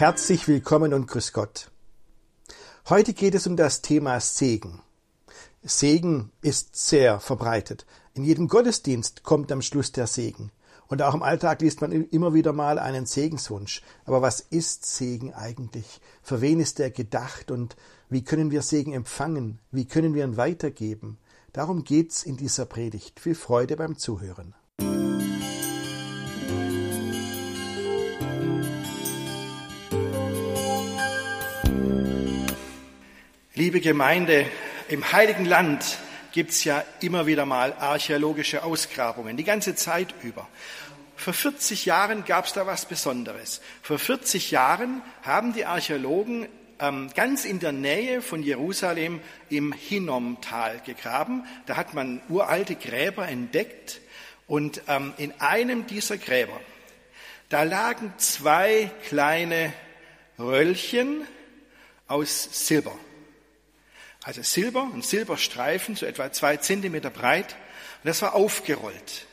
Herzlich willkommen und grüß Gott. Heute geht es um das Thema Segen. Segen ist sehr verbreitet. In jedem Gottesdienst kommt am Schluss der Segen. Und auch im Alltag liest man immer wieder mal einen Segenswunsch. Aber was ist Segen eigentlich? Für wen ist er gedacht und wie können wir Segen empfangen? Wie können wir ihn weitergeben? Darum geht's in dieser Predigt. Viel Freude beim Zuhören. Liebe Gemeinde, im Heiligen Land gibt es ja immer wieder mal archäologische Ausgrabungen, die ganze Zeit über. Vor 40 Jahren gab es da was Besonderes. Vor 40 Jahren haben die Archäologen ähm, ganz in der Nähe von Jerusalem im Hinnomtal gegraben. Da hat man uralte Gräber entdeckt und ähm, in einem dieser Gräber, da lagen zwei kleine Röllchen aus Silber. Also Silber, ein Silberstreifen, so etwa zwei Zentimeter breit. Und das war aufgerollt.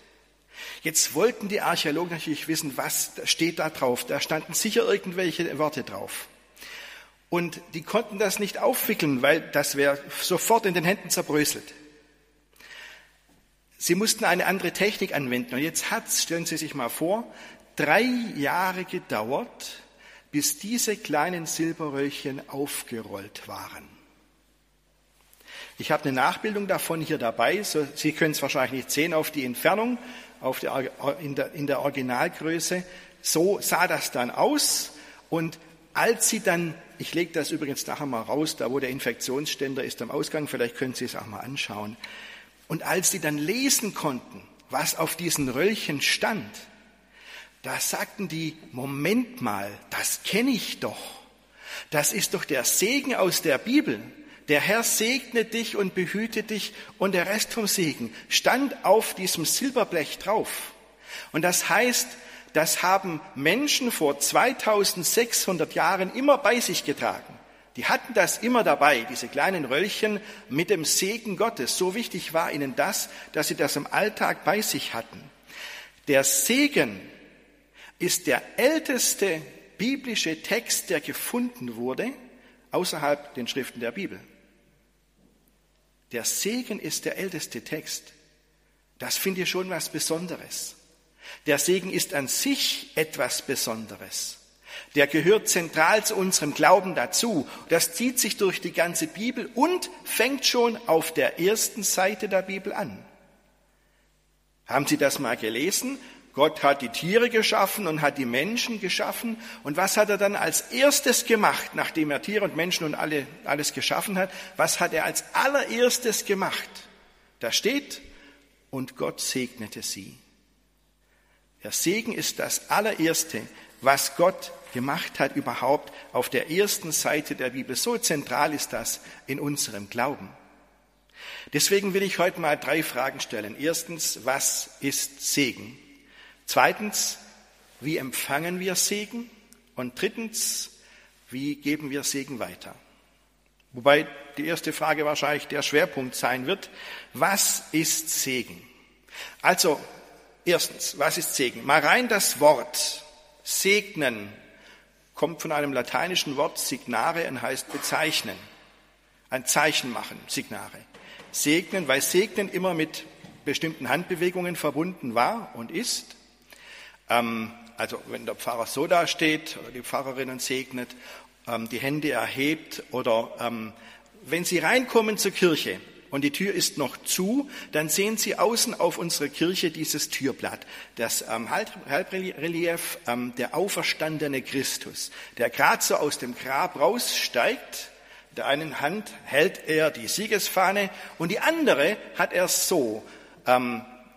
Jetzt wollten die Archäologen natürlich wissen, was steht da drauf. Da standen sicher irgendwelche Worte drauf. Und die konnten das nicht aufwickeln, weil das wäre sofort in den Händen zerbröselt. Sie mussten eine andere Technik anwenden. Und jetzt hat es, stellen Sie sich mal vor, drei Jahre gedauert, bis diese kleinen Silberröllchen aufgerollt waren. Ich habe eine Nachbildung davon hier dabei. So, Sie können es wahrscheinlich nicht sehen auf die Entfernung, auf der, in, der, in der Originalgröße. So sah das dann aus. Und als Sie dann, ich lege das übrigens nachher mal raus, da wo der Infektionsständer ist am Ausgang, vielleicht können Sie es auch mal anschauen. Und als Sie dann lesen konnten, was auf diesen Röllchen stand, da sagten die, Moment mal, das kenne ich doch. Das ist doch der Segen aus der Bibel. Der Herr segne dich und behüte dich und der Rest vom Segen stand auf diesem Silberblech drauf. Und das heißt, das haben Menschen vor 2600 Jahren immer bei sich getragen. Die hatten das immer dabei, diese kleinen Röllchen mit dem Segen Gottes. So wichtig war ihnen das, dass sie das im Alltag bei sich hatten. Der Segen ist der älteste biblische Text, der gefunden wurde außerhalb den Schriften der Bibel. Der Segen ist der älteste Text. Das finde ich schon was Besonderes. Der Segen ist an sich etwas Besonderes. Der gehört zentral zu unserem Glauben dazu. Das zieht sich durch die ganze Bibel und fängt schon auf der ersten Seite der Bibel an. Haben Sie das mal gelesen? Gott hat die Tiere geschaffen und hat die Menschen geschaffen. Und was hat er dann als erstes gemacht, nachdem er Tiere und Menschen und alle, alles geschaffen hat? Was hat er als allererstes gemacht? Da steht, und Gott segnete sie. Der Segen ist das allererste, was Gott gemacht hat überhaupt auf der ersten Seite der Bibel. So zentral ist das in unserem Glauben. Deswegen will ich heute mal drei Fragen stellen. Erstens, was ist Segen? Zweitens, wie empfangen wir Segen? Und drittens, wie geben wir Segen weiter? Wobei die erste Frage wahrscheinlich der Schwerpunkt sein wird. Was ist Segen? Also, erstens, was ist Segen? Mal rein das Wort segnen kommt von einem lateinischen Wort signare und heißt bezeichnen. Ein Zeichen machen, signare. Segnen, weil Segnen immer mit bestimmten Handbewegungen verbunden war und ist. Ähm, also wenn der Pfarrer so da steht oder die Pfarrerin und segnet, ähm, die Hände erhebt oder ähm, wenn Sie reinkommen zur Kirche und die Tür ist noch zu, dann sehen Sie außen auf unserer Kirche dieses Türblatt, das Halbrelief, der auferstandene Christus, der gerade so aus dem Grab raussteigt. der einen Hand hält er die Siegesfahne und die andere hat er so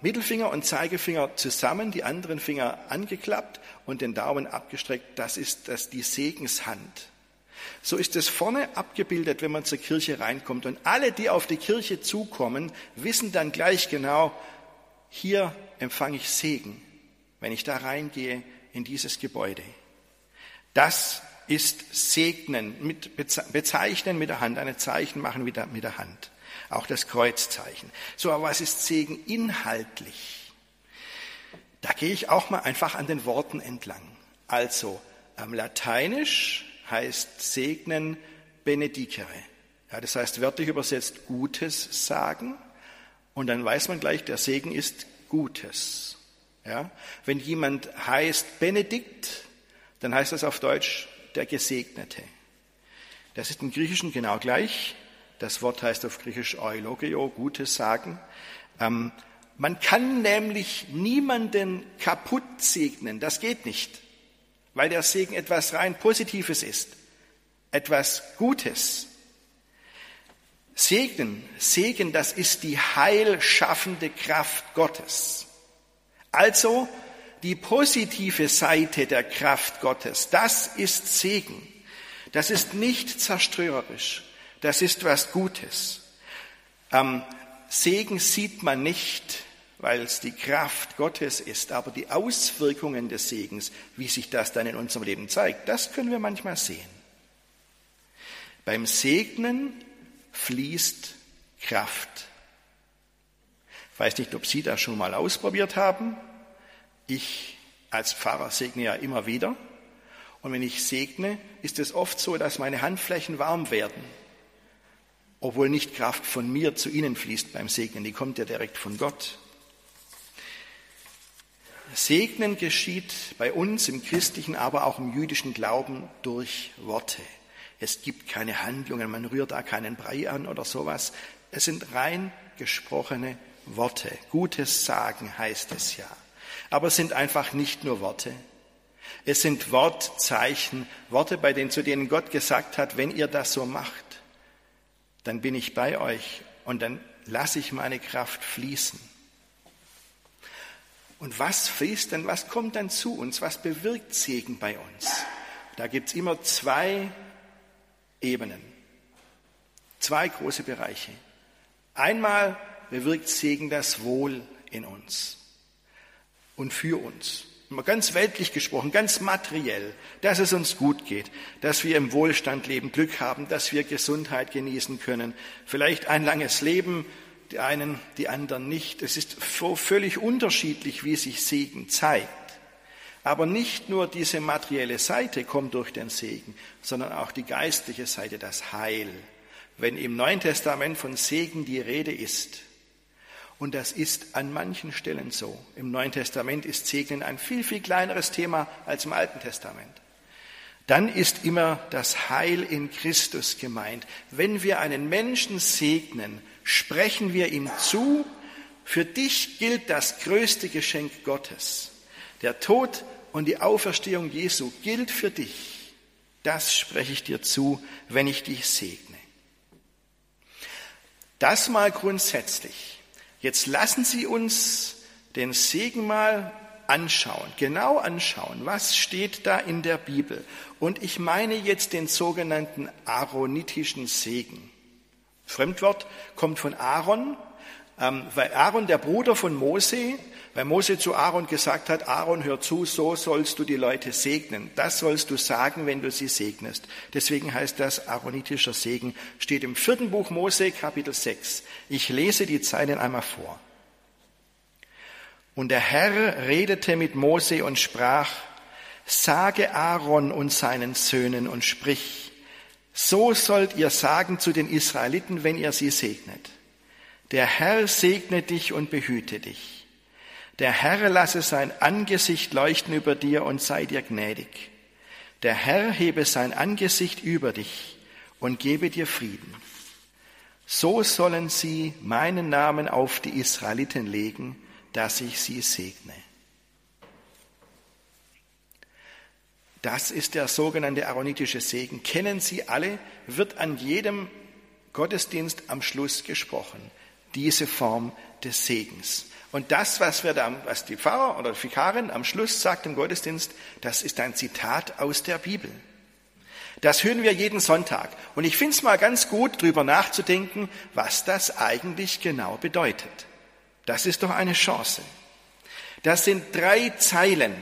Mittelfinger und Zeigefinger zusammen, die anderen Finger angeklappt und den Daumen abgestreckt. Das ist das die Segenshand. So ist es vorne abgebildet, wenn man zur Kirche reinkommt. Und alle, die auf die Kirche zukommen, wissen dann gleich genau, hier empfange ich Segen, wenn ich da reingehe in dieses Gebäude. Das ist Segnen, mit bezeichnen mit der Hand, eine Zeichen machen mit der, mit der Hand auch das Kreuzzeichen. So, aber was ist Segen inhaltlich? Da gehe ich auch mal einfach an den Worten entlang. Also, Am Lateinisch heißt segnen benedicere. Ja, das heißt wörtlich übersetzt Gutes sagen. Und dann weiß man gleich, der Segen ist Gutes. Ja? Wenn jemand heißt Benedikt, dann heißt das auf Deutsch der Gesegnete. Das ist im Griechischen genau gleich. Das Wort heißt auf Griechisch Eulogio, Gutes sagen. Ähm, man kann nämlich niemanden kaputt segnen. Das geht nicht, weil der Segen etwas rein Positives ist, etwas Gutes. Segen, Segen, das ist die heilschaffende Kraft Gottes. Also die positive Seite der Kraft Gottes, das ist Segen. Das ist nicht zerstörerisch. Das ist was Gutes. Ähm, Segen sieht man nicht, weil es die Kraft Gottes ist, aber die Auswirkungen des Segens, wie sich das dann in unserem Leben zeigt, das können wir manchmal sehen. Beim Segnen fließt Kraft. Ich weiß nicht, ob Sie das schon mal ausprobiert haben. Ich als Pfarrer segne ja immer wieder. Und wenn ich segne, ist es oft so, dass meine Handflächen warm werden. Obwohl nicht Kraft von mir zu Ihnen fließt beim Segnen, die kommt ja direkt von Gott. Segnen geschieht bei uns im christlichen, aber auch im jüdischen Glauben durch Worte. Es gibt keine Handlungen, man rührt da keinen Brei an oder sowas. Es sind rein gesprochene Worte. Gutes Sagen heißt es ja. Aber es sind einfach nicht nur Worte. Es sind Wortzeichen, Worte, bei denen, zu denen Gott gesagt hat, wenn ihr das so macht, dann bin ich bei euch und dann lasse ich meine Kraft fließen. Und was fließt denn, was kommt dann zu uns, was bewirkt Segen bei uns? Da gibt es immer zwei Ebenen, zwei große Bereiche. Einmal bewirkt Segen das Wohl in uns und für uns. Ganz weltlich gesprochen, ganz materiell, dass es uns gut geht, dass wir im Wohlstand leben, Glück haben, dass wir Gesundheit genießen können, vielleicht ein langes Leben, die einen, die anderen nicht. Es ist völlig unterschiedlich, wie sich Segen zeigt. Aber nicht nur diese materielle Seite kommt durch den Segen, sondern auch die geistliche Seite, das Heil. Wenn im Neuen Testament von Segen die Rede ist, und das ist an manchen Stellen so. Im Neuen Testament ist Segnen ein viel, viel kleineres Thema als im Alten Testament. Dann ist immer das Heil in Christus gemeint. Wenn wir einen Menschen segnen, sprechen wir ihm zu, für dich gilt das größte Geschenk Gottes. Der Tod und die Auferstehung Jesu gilt für dich. Das spreche ich dir zu, wenn ich dich segne. Das mal grundsätzlich. Jetzt lassen Sie uns den Segen mal anschauen, genau anschauen, was steht da in der Bibel. Und ich meine jetzt den sogenannten aaronitischen Segen. Fremdwort kommt von Aaron, ähm, weil Aaron, der Bruder von Mose, weil Mose zu Aaron gesagt hat, Aaron, hör zu, so sollst du die Leute segnen. Das sollst du sagen, wenn du sie segnest. Deswegen heißt das aaronitischer Segen, steht im vierten Buch Mose, Kapitel 6. Ich lese die Zeilen einmal vor. Und der Herr redete mit Mose und sprach, sage Aaron und seinen Söhnen und sprich, so sollt ihr sagen zu den Israeliten, wenn ihr sie segnet. Der Herr segne dich und behüte dich. Der Herr lasse sein Angesicht leuchten über dir und sei dir gnädig. Der Herr hebe sein Angesicht über dich und gebe dir Frieden. So sollen sie meinen Namen auf die Israeliten legen, dass ich sie segne. Das ist der sogenannte aaronitische Segen. Kennen Sie alle, wird an jedem Gottesdienst am Schluss gesprochen. Diese Form des Segens. Und das, was, wir da, was die Pfarrer oder die Vikarin am Schluss sagt im Gottesdienst, das ist ein Zitat aus der Bibel. Das hören wir jeden Sonntag. Und ich finde es mal ganz gut, drüber nachzudenken, was das eigentlich genau bedeutet. Das ist doch eine Chance. Das sind drei Zeilen,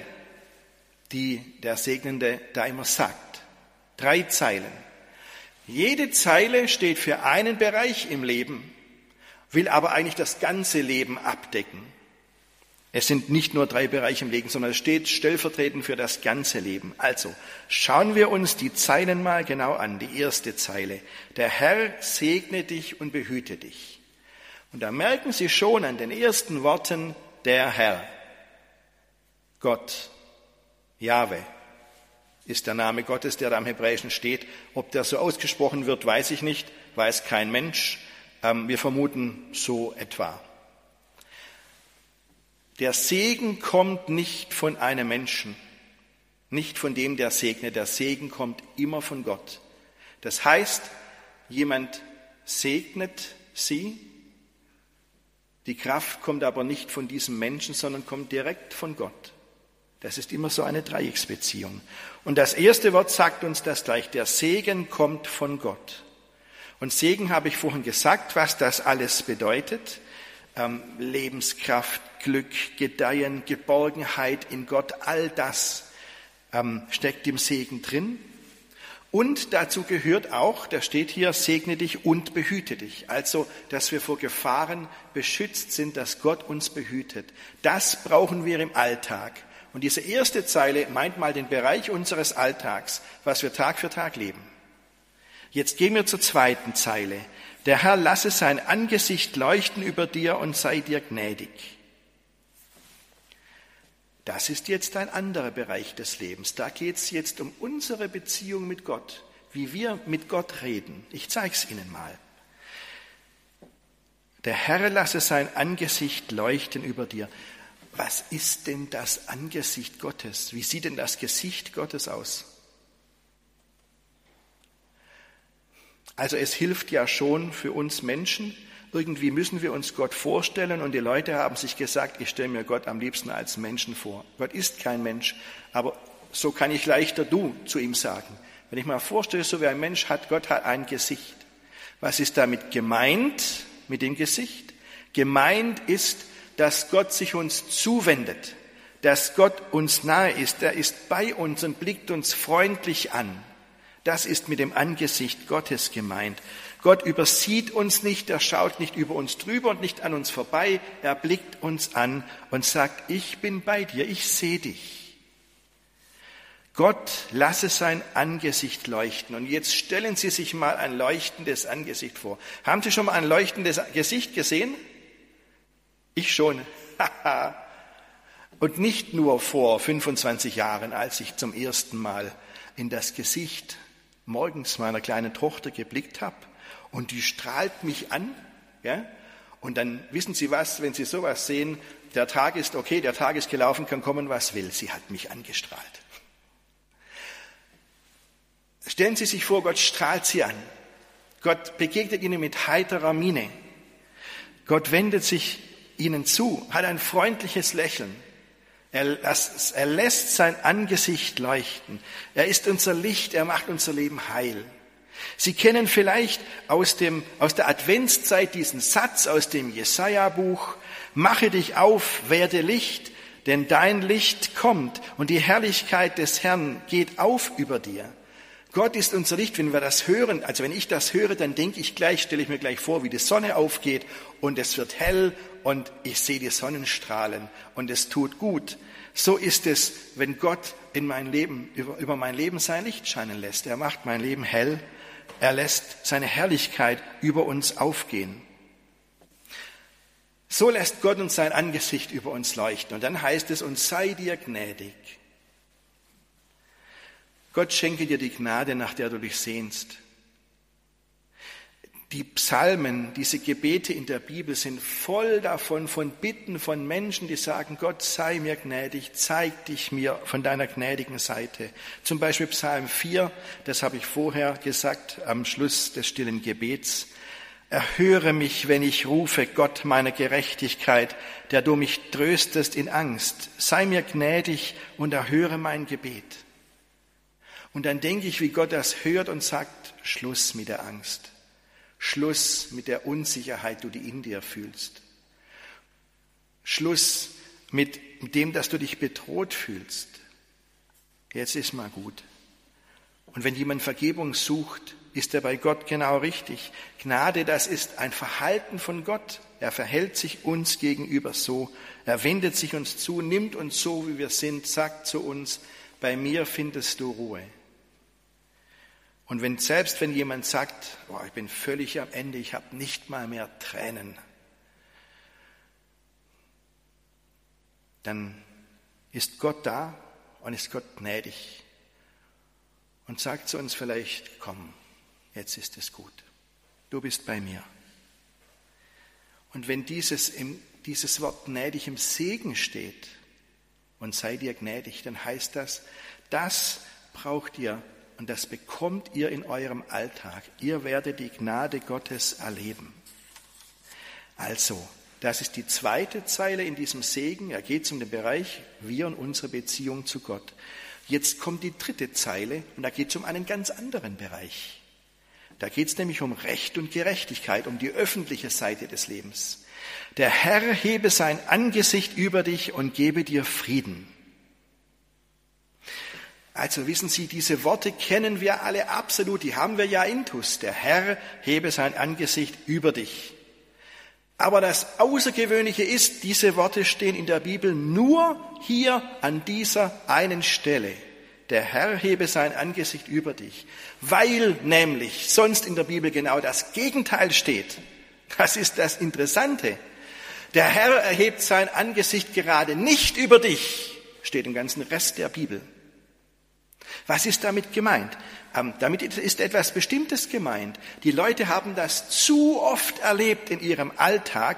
die der Segnende da immer sagt. Drei Zeilen. Jede Zeile steht für einen Bereich im Leben will aber eigentlich das ganze Leben abdecken. Es sind nicht nur drei Bereiche im Leben, sondern es steht stellvertretend für das ganze Leben. Also schauen wir uns die Zeilen mal genau an. Die erste Zeile. Der Herr segne dich und behüte dich. Und da merken Sie schon an den ersten Worten der Herr. Gott, Jahwe ist der Name Gottes, der da am Hebräischen steht. Ob der so ausgesprochen wird, weiß ich nicht, weiß kein Mensch. Ähm, wir vermuten so etwa. Der Segen kommt nicht von einem Menschen, nicht von dem, der segnet. Der Segen kommt immer von Gott. Das heißt, jemand segnet sie, die Kraft kommt aber nicht von diesem Menschen, sondern kommt direkt von Gott. Das ist immer so eine Dreiecksbeziehung. Und das erste Wort sagt uns das gleich. Der Segen kommt von Gott. Und Segen habe ich vorhin gesagt, was das alles bedeutet. Ähm, Lebenskraft, Glück, Gedeihen, Geborgenheit in Gott, all das ähm, steckt im Segen drin. Und dazu gehört auch, da steht hier, segne dich und behüte dich. Also, dass wir vor Gefahren beschützt sind, dass Gott uns behütet. Das brauchen wir im Alltag. Und diese erste Zeile meint mal den Bereich unseres Alltags, was wir Tag für Tag leben. Jetzt gehen wir zur zweiten Zeile. Der Herr lasse sein Angesicht leuchten über dir und sei dir gnädig. Das ist jetzt ein anderer Bereich des Lebens. Da geht es jetzt um unsere Beziehung mit Gott, wie wir mit Gott reden. Ich zeige es Ihnen mal. Der Herr lasse sein Angesicht leuchten über dir. Was ist denn das Angesicht Gottes? Wie sieht denn das Gesicht Gottes aus? Also es hilft ja schon für uns Menschen, irgendwie müssen wir uns Gott vorstellen und die Leute haben sich gesagt, ich stelle mir Gott am liebsten als Menschen vor. Gott ist kein Mensch, aber so kann ich leichter du zu ihm sagen. Wenn ich mal vorstelle, so wie ein Mensch hat, Gott hat ein Gesicht. Was ist damit gemeint mit dem Gesicht? Gemeint ist, dass Gott sich uns zuwendet, dass Gott uns nahe ist, er ist bei uns und blickt uns freundlich an. Das ist mit dem Angesicht Gottes gemeint. Gott übersieht uns nicht, er schaut nicht über uns drüber und nicht an uns vorbei, er blickt uns an und sagt, ich bin bei dir, ich sehe dich. Gott lasse sein Angesicht leuchten. Und jetzt stellen Sie sich mal ein leuchtendes Angesicht vor. Haben Sie schon mal ein leuchtendes Gesicht gesehen? Ich schon. und nicht nur vor 25 Jahren, als ich zum ersten Mal in das Gesicht morgens meiner kleinen Tochter geblickt habe und die strahlt mich an. Ja? Und dann wissen Sie was, wenn Sie sowas sehen, der Tag ist okay, der Tag ist gelaufen, kann kommen, was will. Sie hat mich angestrahlt. Stellen Sie sich vor, Gott strahlt Sie an. Gott begegnet Ihnen mit heiterer Miene. Gott wendet sich Ihnen zu, hat ein freundliches Lächeln. Er, er lässt sein Angesicht leuchten. Er ist unser Licht, er macht unser Leben heil. Sie kennen vielleicht aus, dem, aus der Adventszeit diesen Satz aus dem Jesaja-Buch, mache dich auf, werde Licht, denn dein Licht kommt und die Herrlichkeit des Herrn geht auf über dir. Gott ist unser Licht, wenn wir das hören, also wenn ich das höre, dann denke ich gleich, stelle ich mir gleich vor, wie die Sonne aufgeht und es wird hell und ich sehe die Sonnenstrahlen und es tut gut. So ist es, wenn Gott in mein Leben, über, über mein Leben sein Licht scheinen lässt. Er macht mein Leben hell. Er lässt seine Herrlichkeit über uns aufgehen. So lässt Gott uns sein Angesicht über uns leuchten. Und dann heißt es, und sei dir gnädig. Gott schenke dir die Gnade, nach der du dich sehnst. Die Psalmen, diese Gebete in der Bibel sind voll davon, von Bitten von Menschen, die sagen, Gott sei mir gnädig, zeig dich mir von deiner gnädigen Seite. Zum Beispiel Psalm 4, das habe ich vorher gesagt am Schluss des stillen Gebets. Erhöre mich, wenn ich rufe, Gott meiner Gerechtigkeit, der du mich tröstest in Angst. Sei mir gnädig und erhöre mein Gebet. Und dann denke ich, wie Gott das hört und sagt, Schluss mit der Angst. Schluss mit der Unsicherheit, die in dir fühlst. Schluss mit dem, dass du dich bedroht fühlst. Jetzt ist mal gut. Und wenn jemand Vergebung sucht, ist er bei Gott genau richtig. Gnade, das ist ein Verhalten von Gott. Er verhält sich uns gegenüber so. Er wendet sich uns zu, nimmt uns so, wie wir sind, sagt zu uns, bei mir findest du Ruhe. Und wenn selbst wenn jemand sagt, oh, ich bin völlig am Ende, ich habe nicht mal mehr Tränen, dann ist Gott da und ist Gott gnädig und sagt zu uns vielleicht, komm, jetzt ist es gut, du bist bei mir. Und wenn dieses, dieses Wort gnädig im Segen steht und sei dir gnädig, dann heißt das, das braucht ihr und das bekommt ihr in eurem Alltag. Ihr werdet die Gnade Gottes erleben. Also, das ist die zweite Zeile in diesem Segen. Er geht um den Bereich wir und unsere Beziehung zu Gott. Jetzt kommt die dritte Zeile und da geht es um einen ganz anderen Bereich. Da geht es nämlich um Recht und Gerechtigkeit, um die öffentliche Seite des Lebens. Der Herr hebe sein Angesicht über dich und gebe dir Frieden. Also wissen Sie, diese Worte kennen wir alle absolut, die haben wir ja intus. Der Herr hebe sein Angesicht über dich. Aber das Außergewöhnliche ist, diese Worte stehen in der Bibel nur hier an dieser einen Stelle. Der Herr hebe sein Angesicht über dich, weil nämlich sonst in der Bibel genau das Gegenteil steht. Das ist das Interessante. Der Herr erhebt sein Angesicht gerade nicht über dich, steht im ganzen Rest der Bibel. Was ist damit gemeint? Ähm, damit ist etwas Bestimmtes gemeint. Die Leute haben das zu oft erlebt in ihrem Alltag,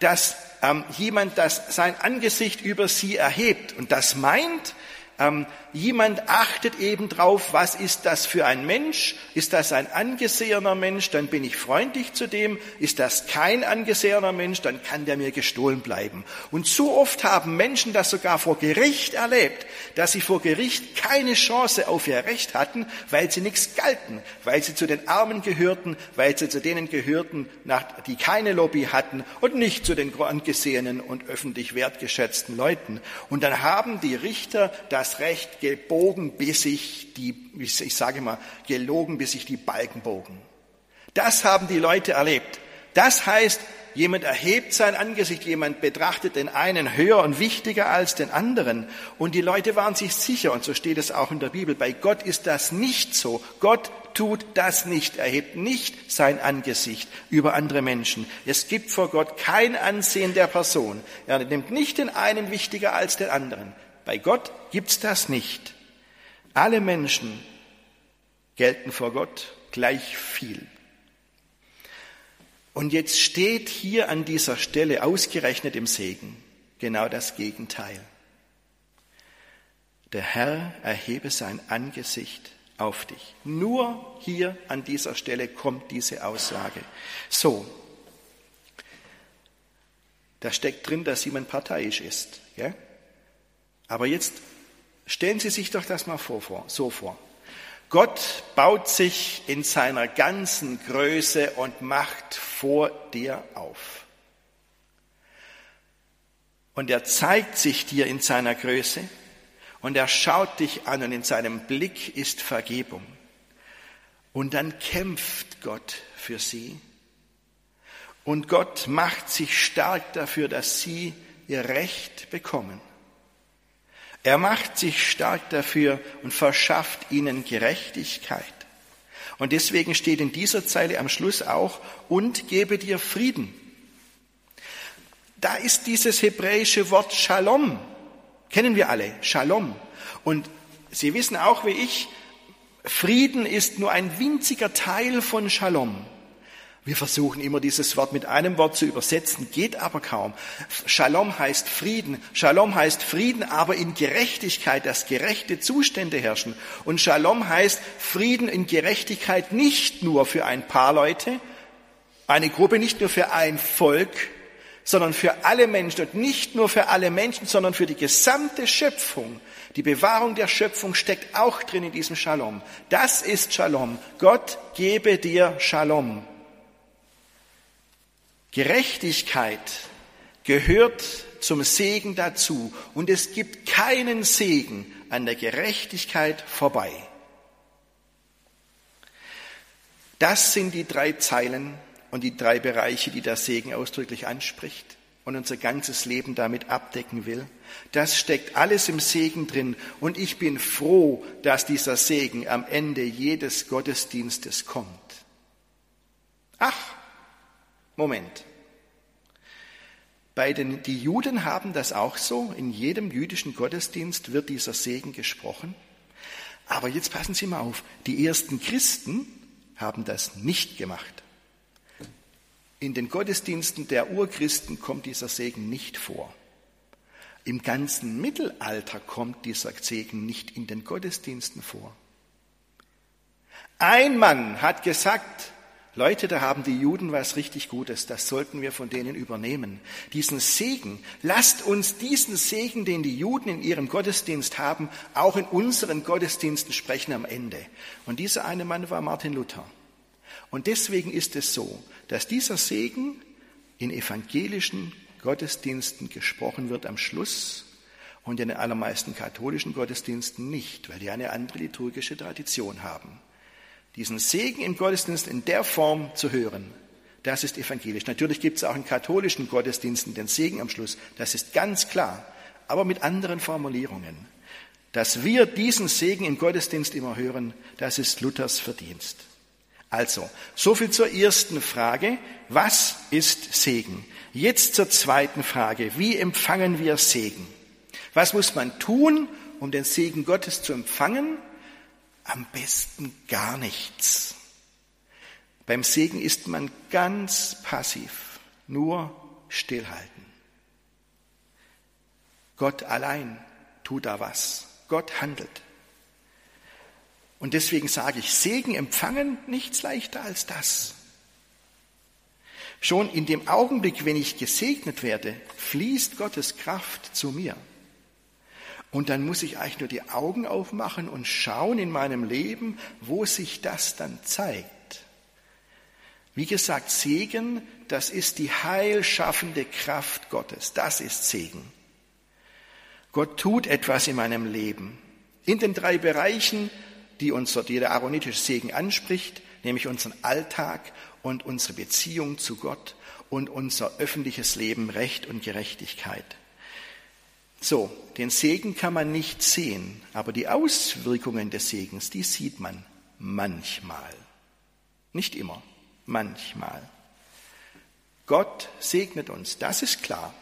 dass ähm, jemand das sein Angesicht über sie erhebt und das meint, ähm, jemand achtet eben drauf, was ist das für ein Mensch? Ist das ein angesehener Mensch? Dann bin ich freundlich zu dem. Ist das kein angesehener Mensch? Dann kann der mir gestohlen bleiben. Und so oft haben Menschen das sogar vor Gericht erlebt, dass sie vor Gericht keine Chance auf ihr Recht hatten, weil sie nichts galten, weil sie zu den Armen gehörten, weil sie zu denen gehörten, die keine Lobby hatten und nicht zu den angesehenen und öffentlich wertgeschätzten Leuten. Und dann haben die Richter das Recht gebogen, bis sich die, ich sage mal, gelogen, bis sich die Balken bogen. Das haben die Leute erlebt. Das heißt, jemand erhebt sein Angesicht, jemand betrachtet den einen höher und wichtiger als den anderen. Und die Leute waren sich sicher, und so steht es auch in der Bibel, bei Gott ist das nicht so. Gott tut das nicht, erhebt nicht sein Angesicht über andere Menschen. Es gibt vor Gott kein Ansehen der Person. Er nimmt nicht den einen wichtiger als den anderen. Bei Gott gibt's das nicht. Alle Menschen gelten vor Gott gleich viel. Und jetzt steht hier an dieser Stelle ausgerechnet im Segen genau das Gegenteil. Der Herr erhebe sein Angesicht auf dich. Nur hier an dieser Stelle kommt diese Aussage. So, da steckt drin, dass jemand parteiisch ist. Ja? Aber jetzt stellen Sie sich doch das mal vor, so vor. Gott baut sich in seiner ganzen Größe und Macht vor dir auf. Und er zeigt sich dir in seiner Größe und er schaut dich an und in seinem Blick ist Vergebung. Und dann kämpft Gott für sie. Und Gott macht sich stark dafür, dass sie ihr Recht bekommen. Er macht sich stark dafür und verschafft ihnen Gerechtigkeit. Und deswegen steht in dieser Zeile am Schluss auch, und gebe dir Frieden. Da ist dieses hebräische Wort Shalom. Kennen wir alle, Shalom. Und Sie wissen auch wie ich, Frieden ist nur ein winziger Teil von Shalom. Wir versuchen immer dieses Wort mit einem Wort zu übersetzen, geht aber kaum. Shalom heißt Frieden. Shalom heißt Frieden, aber in Gerechtigkeit, dass gerechte Zustände herrschen. Und Shalom heißt Frieden in Gerechtigkeit nicht nur für ein paar Leute, eine Gruppe nicht nur für ein Volk, sondern für alle Menschen und nicht nur für alle Menschen, sondern für die gesamte Schöpfung. Die Bewahrung der Schöpfung steckt auch drin in diesem Shalom. Das ist Shalom. Gott gebe dir Shalom. Gerechtigkeit gehört zum Segen dazu und es gibt keinen Segen an der Gerechtigkeit vorbei. Das sind die drei Zeilen und die drei Bereiche, die der Segen ausdrücklich anspricht und unser ganzes Leben damit abdecken will. Das steckt alles im Segen drin und ich bin froh, dass dieser Segen am Ende jedes Gottesdienstes kommt. Ach, Moment. Bei den, die Juden haben das auch so. In jedem jüdischen Gottesdienst wird dieser Segen gesprochen. Aber jetzt passen Sie mal auf. Die ersten Christen haben das nicht gemacht. In den Gottesdiensten der Urchristen kommt dieser Segen nicht vor. Im ganzen Mittelalter kommt dieser Segen nicht in den Gottesdiensten vor. Ein Mann hat gesagt, Leute, da haben die Juden was richtig Gutes, das sollten wir von denen übernehmen. Diesen Segen, lasst uns diesen Segen, den die Juden in ihrem Gottesdienst haben, auch in unseren Gottesdiensten sprechen am Ende. Und dieser eine Mann war Martin Luther. Und deswegen ist es so, dass dieser Segen in evangelischen Gottesdiensten gesprochen wird am Schluss und in den allermeisten katholischen Gottesdiensten nicht, weil die eine andere liturgische Tradition haben diesen Segen im Gottesdienst in der Form zu hören, das ist evangelisch. Natürlich gibt es auch in katholischen Gottesdiensten den Segen am Schluss, das ist ganz klar, aber mit anderen Formulierungen. Dass wir diesen Segen im Gottesdienst immer hören, das ist Luthers Verdienst. Also, so viel zur ersten Frage. Was ist Segen? Jetzt zur zweiten Frage. Wie empfangen wir Segen? Was muss man tun, um den Segen Gottes zu empfangen? Am besten gar nichts. Beim Segen ist man ganz passiv, nur stillhalten. Gott allein tut da was. Gott handelt. Und deswegen sage ich, Segen empfangen nichts leichter als das. Schon in dem Augenblick, wenn ich gesegnet werde, fließt Gottes Kraft zu mir. Und dann muss ich eigentlich nur die Augen aufmachen und schauen in meinem Leben, wo sich das dann zeigt. Wie gesagt, Segen, das ist die heilschaffende Kraft Gottes. Das ist Segen. Gott tut etwas in meinem Leben. In den drei Bereichen, die unser, die der aaronitische Segen anspricht, nämlich unseren Alltag und unsere Beziehung zu Gott und unser öffentliches Leben, Recht und Gerechtigkeit. So, den Segen kann man nicht sehen, aber die Auswirkungen des Segens, die sieht man manchmal. Nicht immer, manchmal. Gott segnet uns, das ist klar.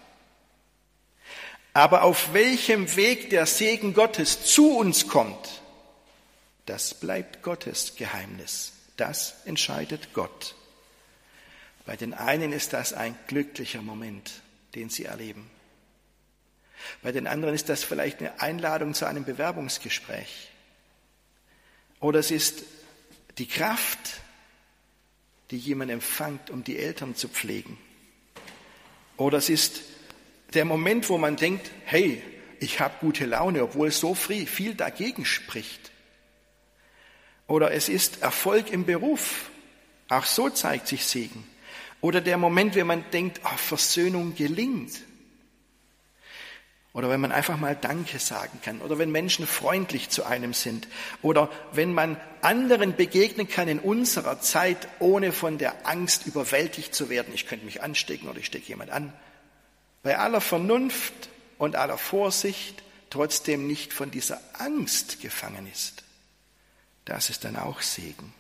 Aber auf welchem Weg der Segen Gottes zu uns kommt, das bleibt Gottes Geheimnis. Das entscheidet Gott. Bei den einen ist das ein glücklicher Moment, den sie erleben. Bei den anderen ist das vielleicht eine Einladung zu einem Bewerbungsgespräch. Oder es ist die Kraft, die jemand empfängt, um die Eltern zu pflegen. Oder es ist der Moment, wo man denkt, hey, ich habe gute Laune, obwohl so viel dagegen spricht. Oder es ist Erfolg im Beruf. Auch so zeigt sich Segen. Oder der Moment, wenn man denkt, oh, Versöhnung gelingt. Oder wenn man einfach mal Danke sagen kann. Oder wenn Menschen freundlich zu einem sind. Oder wenn man anderen begegnen kann in unserer Zeit, ohne von der Angst überwältigt zu werden. Ich könnte mich anstecken oder ich stecke jemand an. Bei aller Vernunft und aller Vorsicht trotzdem nicht von dieser Angst gefangen ist. Das ist dann auch Segen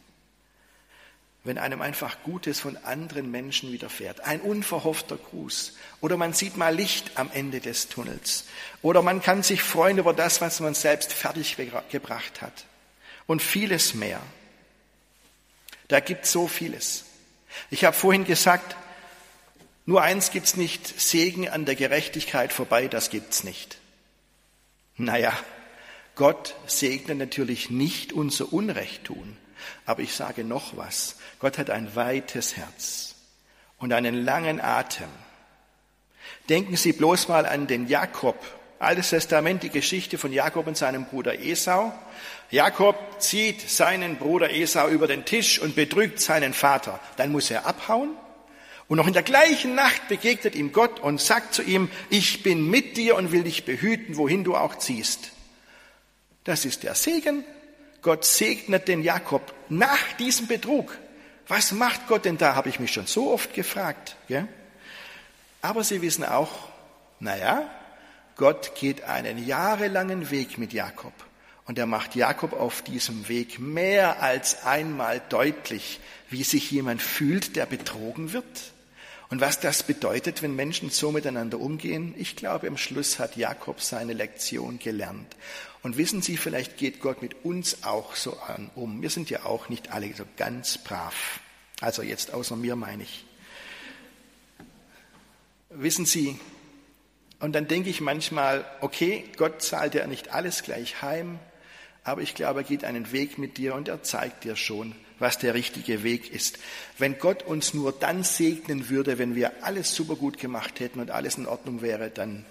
wenn einem einfach Gutes von anderen Menschen widerfährt. Ein unverhoffter Gruß. Oder man sieht mal Licht am Ende des Tunnels. Oder man kann sich freuen über das, was man selbst fertig gebracht hat. Und vieles mehr. Da gibt so vieles. Ich habe vorhin gesagt, nur eins gibt's nicht, Segen an der Gerechtigkeit vorbei, das gibt's nicht. Naja, Gott segnet natürlich nicht unser Unrecht tun. Aber ich sage noch was. Gott hat ein weites Herz und einen langen Atem. Denken Sie bloß mal an den Jakob. Altes Testament, die Geschichte von Jakob und seinem Bruder Esau. Jakob zieht seinen Bruder Esau über den Tisch und betrügt seinen Vater. Dann muss er abhauen. Und noch in der gleichen Nacht begegnet ihm Gott und sagt zu ihm, ich bin mit dir und will dich behüten, wohin du auch ziehst. Das ist der Segen. Gott segnet den Jakob nach diesem Betrug Was macht Gott denn da, habe ich mich schon so oft gefragt. Gell? Aber sie wissen auch, naja, Gott geht einen jahrelangen Weg mit Jakob. Und er macht Jakob auf diesem Weg mehr als einmal deutlich, wie sich jemand fühlt, der betrogen wird. Und was das bedeutet, wenn Menschen so miteinander umgehen, ich glaube, am Schluss hat Jakob seine Lektion gelernt. Und wissen Sie, vielleicht geht Gott mit uns auch so an um. Wir sind ja auch nicht alle so ganz brav. Also jetzt außer mir meine ich. Wissen Sie, und dann denke ich manchmal, okay, Gott zahlt ja nicht alles gleich heim, aber ich glaube, er geht einen Weg mit dir und er zeigt dir schon, was der richtige Weg ist. Wenn Gott uns nur dann segnen würde, wenn wir alles super gut gemacht hätten und alles in Ordnung wäre, dann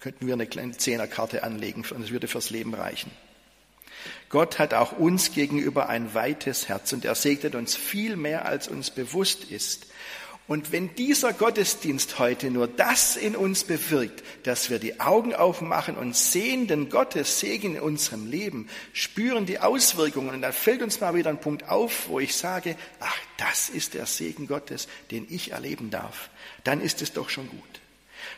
könnten wir eine kleine Zehnerkarte anlegen und es würde fürs Leben reichen. Gott hat auch uns gegenüber ein weites Herz und er segnet uns viel mehr, als uns bewusst ist. Und wenn dieser Gottesdienst heute nur das in uns bewirkt, dass wir die Augen aufmachen und sehen den Gottes Segen in unserem Leben, spüren die Auswirkungen und dann fällt uns mal wieder ein Punkt auf, wo ich sage, ach, das ist der Segen Gottes, den ich erleben darf, dann ist es doch schon gut.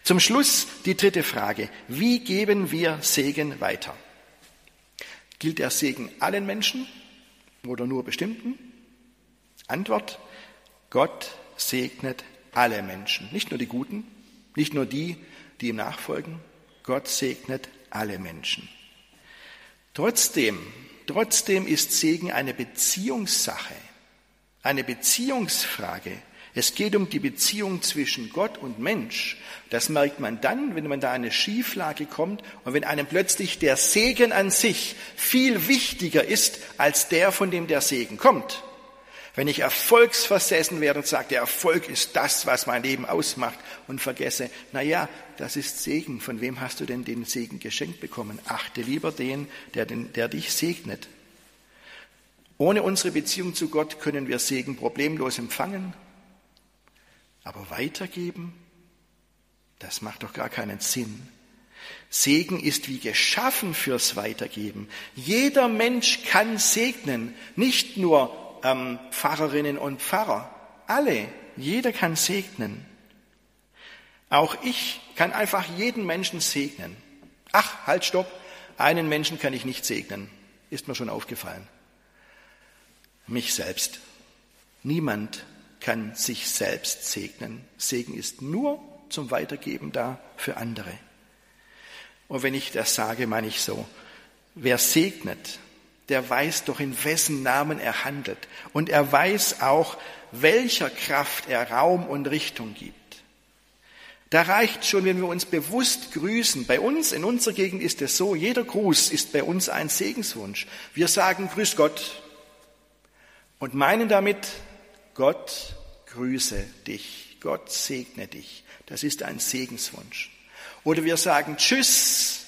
Zum Schluss die dritte Frage. Wie geben wir Segen weiter? Gilt der Segen allen Menschen oder nur bestimmten? Antwort, Gott segnet alle Menschen, nicht nur die Guten, nicht nur die, die ihm nachfolgen. Gott segnet alle Menschen. Trotzdem, trotzdem ist Segen eine Beziehungssache, eine Beziehungsfrage. Es geht um die Beziehung zwischen Gott und Mensch. Das merkt man dann, wenn man da eine Schieflage kommt und wenn einem plötzlich der Segen an sich viel wichtiger ist als der, von dem der Segen kommt. Wenn ich erfolgsversessen werde und sage, der Erfolg ist das, was mein Leben ausmacht und vergesse, na ja, das ist Segen. Von wem hast du denn den Segen geschenkt bekommen? Achte lieber den, der, den, der dich segnet. Ohne unsere Beziehung zu Gott können wir Segen problemlos empfangen, aber weitergeben, das macht doch gar keinen Sinn. Segen ist wie geschaffen fürs Weitergeben. Jeder Mensch kann segnen, nicht nur ähm, Pfarrerinnen und Pfarrer. Alle, jeder kann segnen. Auch ich kann einfach jeden Menschen segnen. Ach, halt, stopp. Einen Menschen kann ich nicht segnen. Ist mir schon aufgefallen. Mich selbst. Niemand kann sich selbst segnen. Segen ist nur zum Weitergeben da für andere. Und wenn ich das sage, meine ich so. Wer segnet, der weiß doch, in wessen Namen er handelt. Und er weiß auch, welcher Kraft er Raum und Richtung gibt. Da reicht schon, wenn wir uns bewusst grüßen. Bei uns, in unserer Gegend ist es so, jeder Gruß ist bei uns ein Segenswunsch. Wir sagen Grüß Gott und meinen damit, Gott grüße dich, Gott segne dich. Das ist ein Segenswunsch. Oder wir sagen Tschüss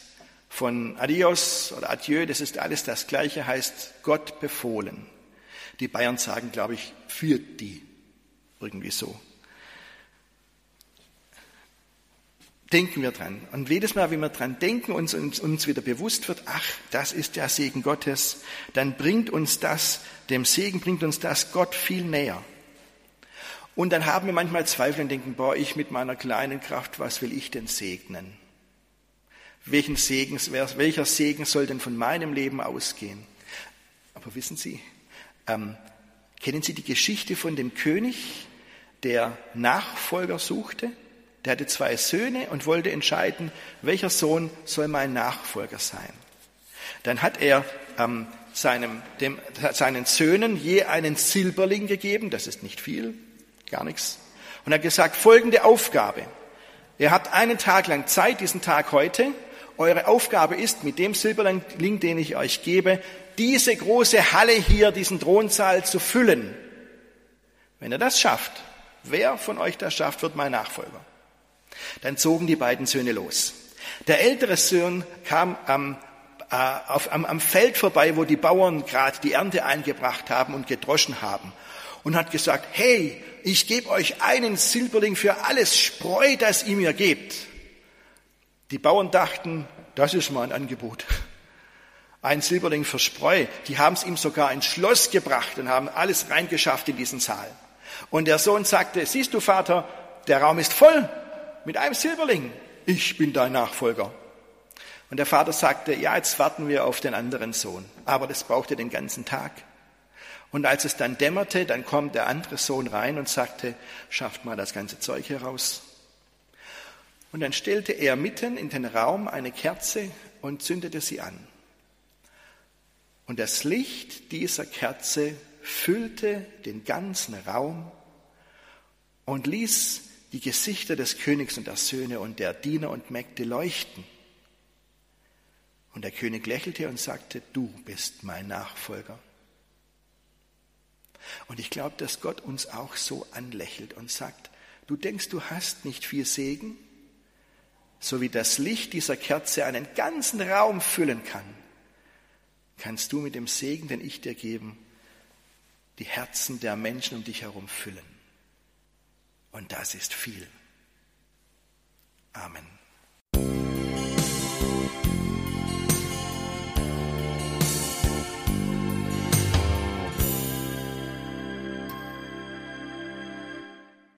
von Adios oder Adieu, das ist alles das Gleiche, heißt Gott befohlen. Die Bayern sagen, glaube ich, für die. Irgendwie so. Denken wir dran. Und jedes Mal, wenn wir dran denken und uns, uns wieder bewusst wird, ach, das ist der Segen Gottes, dann bringt uns das, dem Segen bringt uns das Gott viel näher. Und dann haben wir manchmal Zweifel und denken, boah, ich mit meiner kleinen Kraft, was will ich denn segnen? welchen Segen, welcher Segen soll denn von meinem Leben ausgehen? Aber wissen Sie, ähm, kennen Sie die Geschichte von dem König, der Nachfolger suchte? Der hatte zwei Söhne und wollte entscheiden, welcher Sohn soll mein Nachfolger sein. Dann hat er ähm, seinem, dem, seinen Söhnen je einen Silberling gegeben, das ist nicht viel, gar nichts, und hat gesagt, folgende Aufgabe. Ihr habt einen Tag lang Zeit, diesen Tag heute, eure Aufgabe ist, mit dem Silberling, den ich euch gebe, diese große Halle hier, diesen Thronsaal zu füllen. Wenn er das schafft, wer von euch das schafft, wird mein Nachfolger. Dann zogen die beiden Söhne los. Der ältere Sohn kam am, äh, auf, am, am Feld vorbei, wo die Bauern gerade die Ernte eingebracht haben und gedroschen haben und hat gesagt, hey, ich gebe euch einen Silberling für alles Spreu, das ihr mir gebt. Die Bauern dachten, das ist mal ein Angebot. Ein Silberling für Spreu. Die haben es ihm sogar ins Schloss gebracht und haben alles reingeschafft in diesen Saal. Und der Sohn sagte, siehst du Vater, der Raum ist voll mit einem Silberling. Ich bin dein Nachfolger. Und der Vater sagte, ja, jetzt warten wir auf den anderen Sohn. Aber das brauchte den ganzen Tag. Und als es dann dämmerte, dann kommt der andere Sohn rein und sagte, schafft mal das ganze Zeug heraus. Und dann stellte er mitten in den Raum eine Kerze und zündete sie an. Und das Licht dieser Kerze füllte den ganzen Raum und ließ die Gesichter des Königs und der Söhne und der Diener und Mägde leuchten. Und der König lächelte und sagte, du bist mein Nachfolger. Und ich glaube, dass Gott uns auch so anlächelt und sagt, du denkst, du hast nicht viel Segen, so wie das Licht dieser Kerze einen ganzen Raum füllen kann, kannst du mit dem Segen, den ich dir geben, die Herzen der Menschen um dich herum füllen. Und das ist viel. Amen.